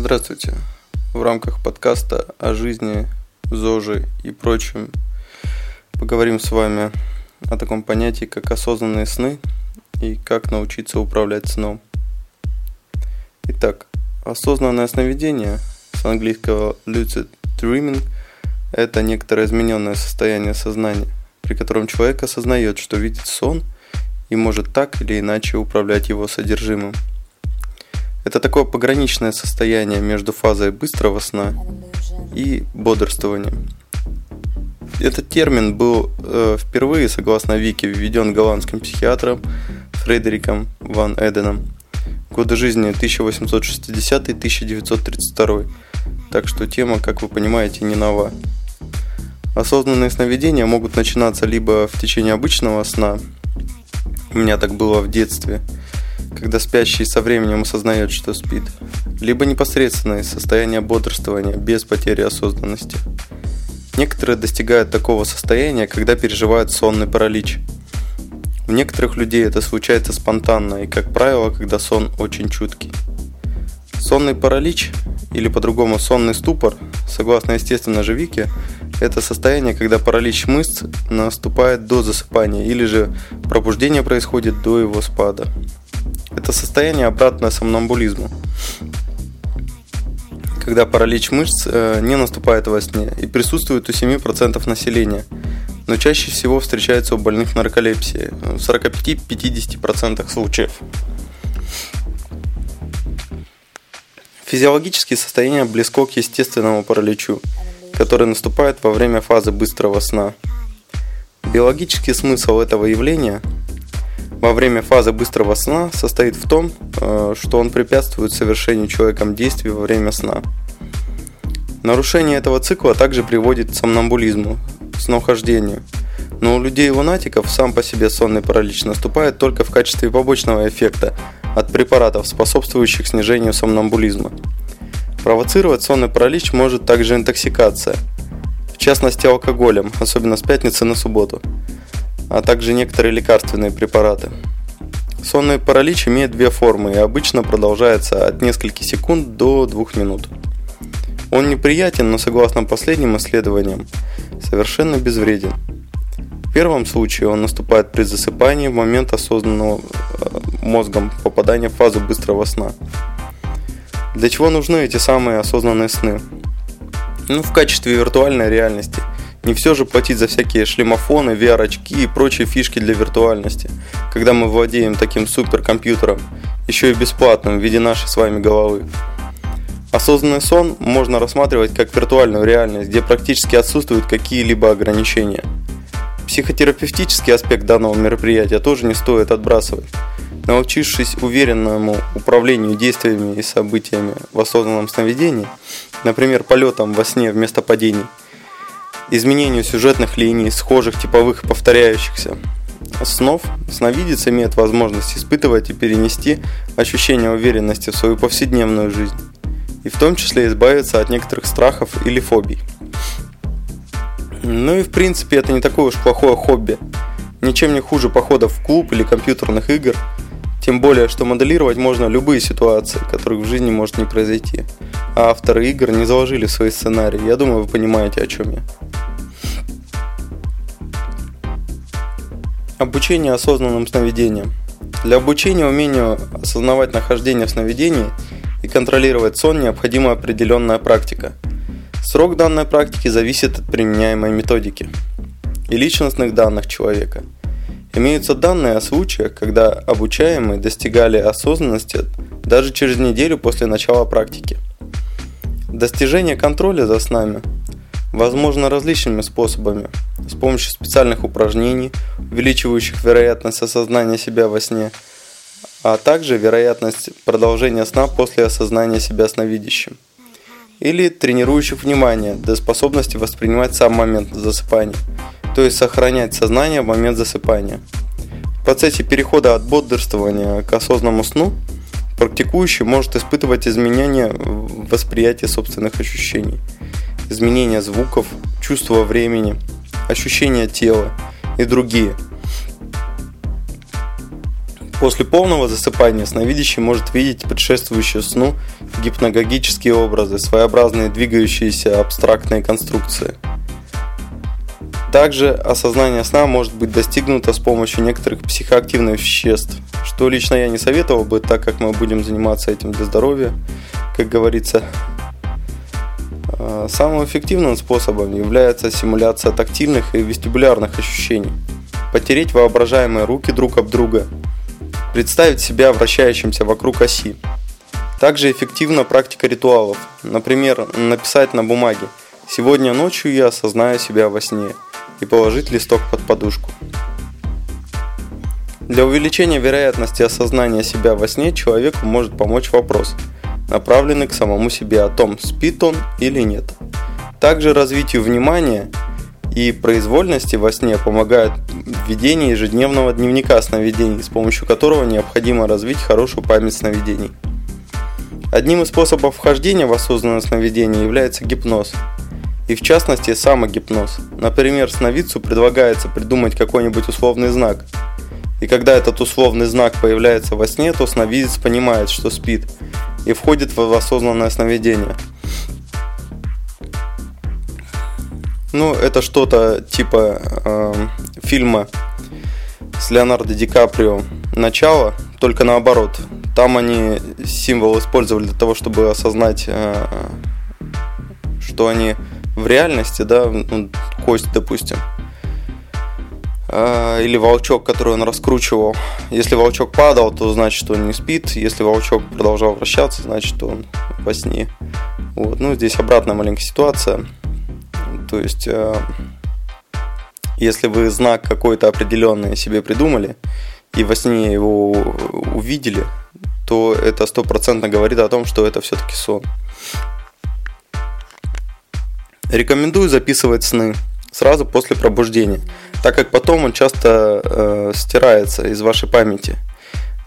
Здравствуйте. В рамках подкаста о жизни, ЗОЖи и прочем поговорим с вами о таком понятии, как осознанные сны и как научиться управлять сном. Итак, осознанное сновидение с английского lucid dreaming – это некоторое измененное состояние сознания, при котором человек осознает, что видит сон и может так или иначе управлять его содержимым – это такое пограничное состояние между фазой быстрого сна и бодрствованием. Этот термин был э, впервые, согласно Вики, введен голландским психиатром Фредериком Ван Эденом. Годы жизни 1860-1932. Так что тема, как вы понимаете, не нова. Осознанные сновидения могут начинаться либо в течение обычного сна, у меня так было в детстве – когда спящий со временем осознает, что спит, либо непосредственное состояние бодрствования без потери осознанности. Некоторые достигают такого состояния, когда переживают сонный паралич. У некоторых людей это случается спонтанно и, как правило, когда сон очень чуткий. Сонный паралич, или по-другому сонный ступор, согласно естественно же Вике, это состояние, когда паралич мышц наступает до засыпания или же пробуждение происходит до его спада. Это состояние обратное сомнамбулизму, когда паралич мышц э, не наступает во сне и присутствует у 7% населения, но чаще всего встречается у больных нарколепсией в 45-50% случаев. Физиологические состояния близко к естественному параличу, который наступает во время фазы быстрого сна. Биологический смысл этого явления во время фазы быстрого сна состоит в том, э, что он препятствует совершению человеком действий во время сна. Нарушение этого цикла также приводит к сомнамбулизму, сновхождению. Но у людей-лунатиков сам по себе сонный паралич наступает только в качестве побочного эффекта от препаратов, способствующих снижению сомнамбулизма. Провоцировать сонный паралич может также интоксикация, в частности алкоголем, особенно с пятницы на субботу – а также некоторые лекарственные препараты. Сонный паралич имеет две формы и обычно продолжается от нескольких секунд до двух минут. Он неприятен, но согласно последним исследованиям, совершенно безвреден. В первом случае он наступает при засыпании в момент осознанного э, мозгом попадания в фазу быстрого сна. Для чего нужны эти самые осознанные сны? Ну, в качестве виртуальной реальности – не все же платить за всякие шлемофоны, VR-очки и прочие фишки для виртуальности, когда мы владеем таким суперкомпьютером, еще и бесплатным в виде нашей с вами головы. Осознанный сон можно рассматривать как виртуальную реальность, где практически отсутствуют какие-либо ограничения. Психотерапевтический аспект данного мероприятия тоже не стоит отбрасывать. Научившись уверенному управлению действиями и событиями в осознанном сновидении, например, полетом во сне вместо падений – изменению сюжетных линий, схожих, типовых и повторяющихся снов, сновидец имеет возможность испытывать и перенести ощущение уверенности в свою повседневную жизнь, и в том числе избавиться от некоторых страхов или фобий. Ну и в принципе это не такое уж плохое хобби. Ничем не хуже походов в клуб или компьютерных игр, тем более, что моделировать можно любые ситуации, которых в жизни может не произойти. А авторы игр не заложили свои сценарии, я думаю, вы понимаете, о чем я. Обучение осознанным сновидением. Для обучения умению осознавать нахождение в сновидении и контролировать сон необходима определенная практика. Срок данной практики зависит от применяемой методики и личностных данных человека. Имеются данные о случаях, когда обучаемые достигали осознанности даже через неделю после начала практики. Достижение контроля за снами возможно различными способами. С помощью специальных упражнений, увеличивающих вероятность осознания себя во сне, а также вероятность продолжения сна после осознания себя сновидящим. Или тренирующих внимание до способности воспринимать сам момент засыпания, то есть сохранять сознание в момент засыпания. В процессе перехода от бодрствования к осознанному сну практикующий может испытывать изменения в восприятии собственных ощущений – изменение звуков, чувство времени, ощущение тела и другие. После полного засыпания сновидящий может видеть предшествующие сну гипногогические образы, своеобразные двигающиеся абстрактные конструкции. Также осознание сна может быть достигнуто с помощью некоторых психоактивных веществ, что лично я не советовал бы, так как мы будем заниматься этим для здоровья, как говорится. Самым эффективным способом является симуляция тактильных и вестибулярных ощущений. Потереть воображаемые руки друг об друга – представить себя вращающимся вокруг оси. Также эффективна практика ритуалов. Например, написать на бумаге «Сегодня ночью я осознаю себя во сне» и положить листок под подушку. Для увеличения вероятности осознания себя во сне человеку может помочь вопрос, направленный к самому себе о том, спит он или нет. Также развитию внимания и произвольности во сне помогает введение ежедневного дневника сновидений, с помощью которого необходимо развить хорошую память сновидений. Одним из способов вхождения в осознанное сновидение является гипноз. И в частности самогипноз. Например, сновидцу предлагается придумать какой-нибудь условный знак. И когда этот условный знак появляется во сне, то сновидец понимает, что спит, и входит в осознанное сновидение – Ну, это что-то типа э, фильма с Леонардо Ди Каприо «Начало», только наоборот. Там они символ использовали для того, чтобы осознать, э, что они в реальности, да, ну, кость, допустим. Э, или волчок, который он раскручивал. Если волчок падал, то значит, он не спит. Если волчок продолжал вращаться, значит, он во сне. Вот. Ну, здесь обратная маленькая ситуация. То есть, э, если вы знак какой-то определенный себе придумали и во сне его увидели, то это стопроцентно говорит о том, что это все-таки сон. Рекомендую записывать сны сразу после пробуждения, так как потом он часто э, стирается из вашей памяти.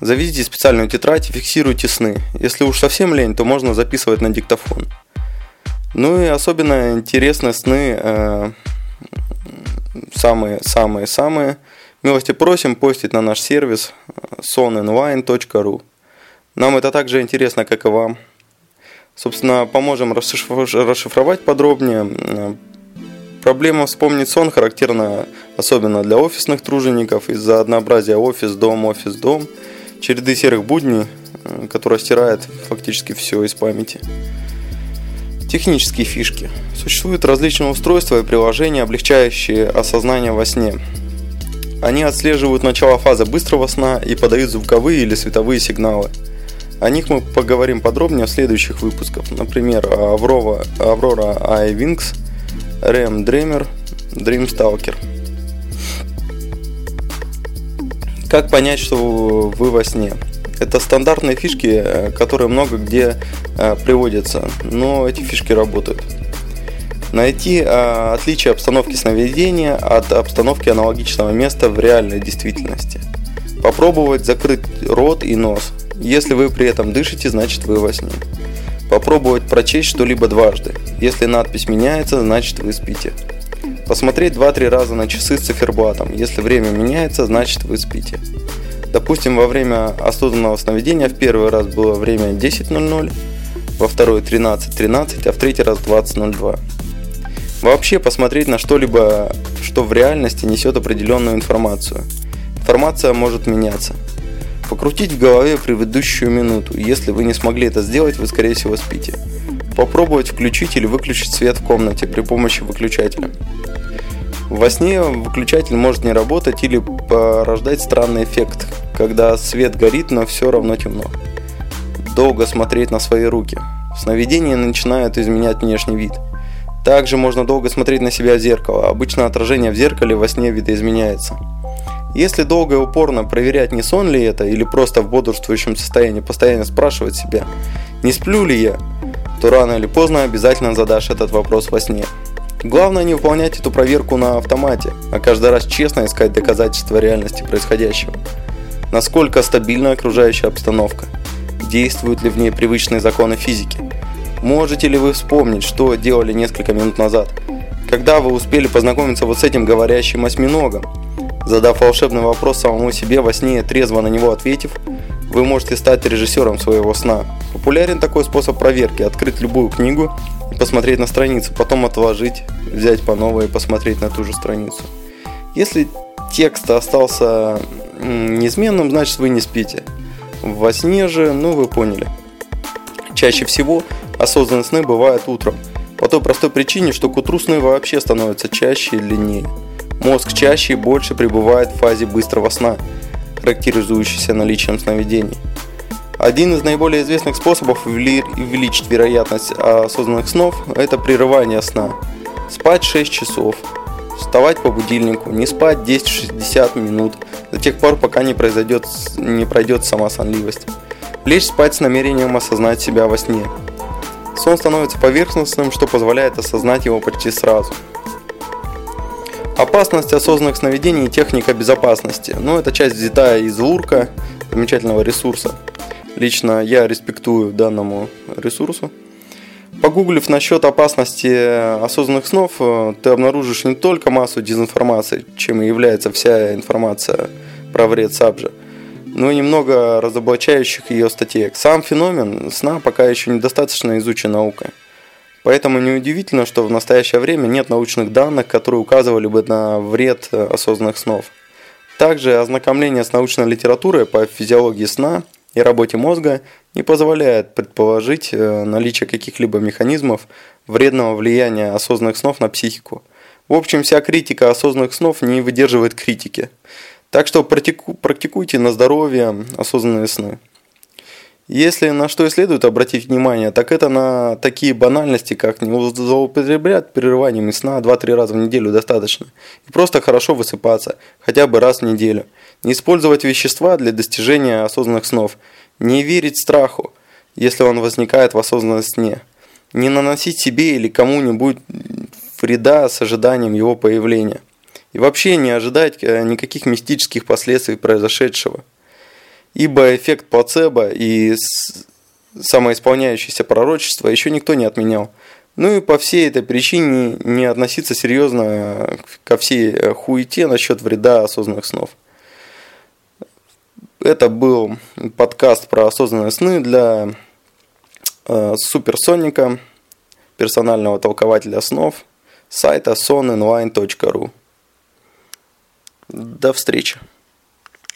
Заведите специальную тетрадь и фиксируйте сны. Если уж совсем лень, то можно записывать на диктофон. Ну и особенно интересны сны самые-самые-самые. Э, Милости просим постить на наш сервис sononline.ru. Нам это также интересно, как и вам. Собственно, поможем расшифровать подробнее. Проблема вспомнить сон характерна особенно для офисных тружеников из-за однообразия офис-дом, офис-дом, череды серых будней, э, которая стирает фактически все из памяти. Технические фишки. Существуют различные устройства и приложения, облегчающие осознание во сне. Они отслеживают начало фазы быстрого сна и подают звуковые или световые сигналы. О них мы поговорим подробнее в следующих выпусках. Например, Aurora, Aurora iWinx, REM Dreamer, Dream Stalker. Как понять, что вы во сне? Это стандартные фишки, которые много где э, приводятся, но эти фишки работают. Найти э, отличие обстановки сновидения от обстановки аналогичного места в реальной действительности. Попробовать закрыть рот и нос. Если вы при этом дышите, значит вы во сне. Попробовать прочесть что-либо дважды. Если надпись меняется, значит вы спите. Посмотреть 2-3 раза на часы с циферблатом. Если время меняется, значит вы спите. Допустим, во время осознанного сновидения в первый раз было время 10.00, во второй 13.13, а в третий раз 20.02. Вообще посмотреть на что-либо, что в реальности несет определенную информацию. Информация может меняться. Покрутить в голове предыдущую минуту. Если вы не смогли это сделать, вы скорее всего спите. Попробовать включить или выключить свет в комнате при помощи выключателя. Во сне выключатель может не работать или порождать странный эффект, когда свет горит, но все равно темно. Долго смотреть на свои руки. Сновидения начинают изменять внешний вид. Также можно долго смотреть на себя в зеркало. Обычно отражение в зеркале во сне видоизменяется. Если долго и упорно проверять, не сон ли это, или просто в бодрствующем состоянии постоянно спрашивать себя, не сплю ли я, то рано или поздно обязательно задашь этот вопрос во сне. Главное не выполнять эту проверку на автомате, а каждый раз честно искать доказательства реальности происходящего. Насколько стабильна окружающая обстановка? Действуют ли в ней привычные законы физики? Можете ли вы вспомнить, что делали несколько минут назад? Когда вы успели познакомиться вот с этим говорящим осьминогом? Задав волшебный вопрос самому себе во сне, трезво на него ответив, вы можете стать режиссером своего сна. Популярен такой способ проверки – открыть любую книгу и посмотреть на страницу, потом отложить, взять по новой и посмотреть на ту же страницу. Если текст остался неизменным, значит вы не спите. Во сне же, ну вы поняли. Чаще всего осознанные сны бывают утром, по той простой причине, что к утру сны вообще становятся чаще и длиннее. Мозг чаще и больше пребывает в фазе быстрого сна, характеризующейся наличием сновидений. Один из наиболее известных способов увеличить вероятность осознанных снов – это прерывание сна. Спать 6 часов, вставать по будильнику, не спать 10-60 минут, до тех пор, пока не, произойдет, не пройдет сама сонливость. Лечь спать с намерением осознать себя во сне. Сон становится поверхностным, что позволяет осознать его почти сразу – Опасность осознанных сновидений и техника безопасности. Ну, это часть взята из Лурка, замечательного ресурса. Лично я респектую данному ресурсу. Погуглив насчет опасности осознанных снов, э, ты обнаружишь не только массу дезинформации, чем и является вся информация про вред сабжа, но и немного разоблачающих ее статей. Сам феномен сна пока еще недостаточно изучен наукой. Поэтому неудивительно, что в настоящее время нет научных данных, которые указывали бы на вред э, осознанных снов. Также ознакомление с научной литературой по физиологии сна и работе мозга не позволяет предположить э, наличие каких-либо механизмов вредного влияния осознанных снов на психику. В общем, вся критика осознанных снов не выдерживает критики. Так что практикуйте на здоровье осознанные сны. Если на что и следует обратить внимание, так это на такие банальности, как не злоупотреблять прерываниями сна 2-3 раза в неделю достаточно. И просто хорошо высыпаться, хотя бы раз в неделю. Не использовать вещества для достижения осознанных снов. Не верить страху, если он возникает в осознанном сне. Не наносить себе или кому-нибудь вреда с ожиданием его появления. И вообще не ожидать э, никаких мистических последствий произошедшего ибо эффект плацебо и самоисполняющееся пророчество еще никто не отменял. Ну и по всей этой причине не относиться серьезно ко всей хуете насчет вреда осознанных снов. Это был подкаст про осознанные сны для э, суперсоника, персонального толкователя снов, сайта soninline.ru. До встречи.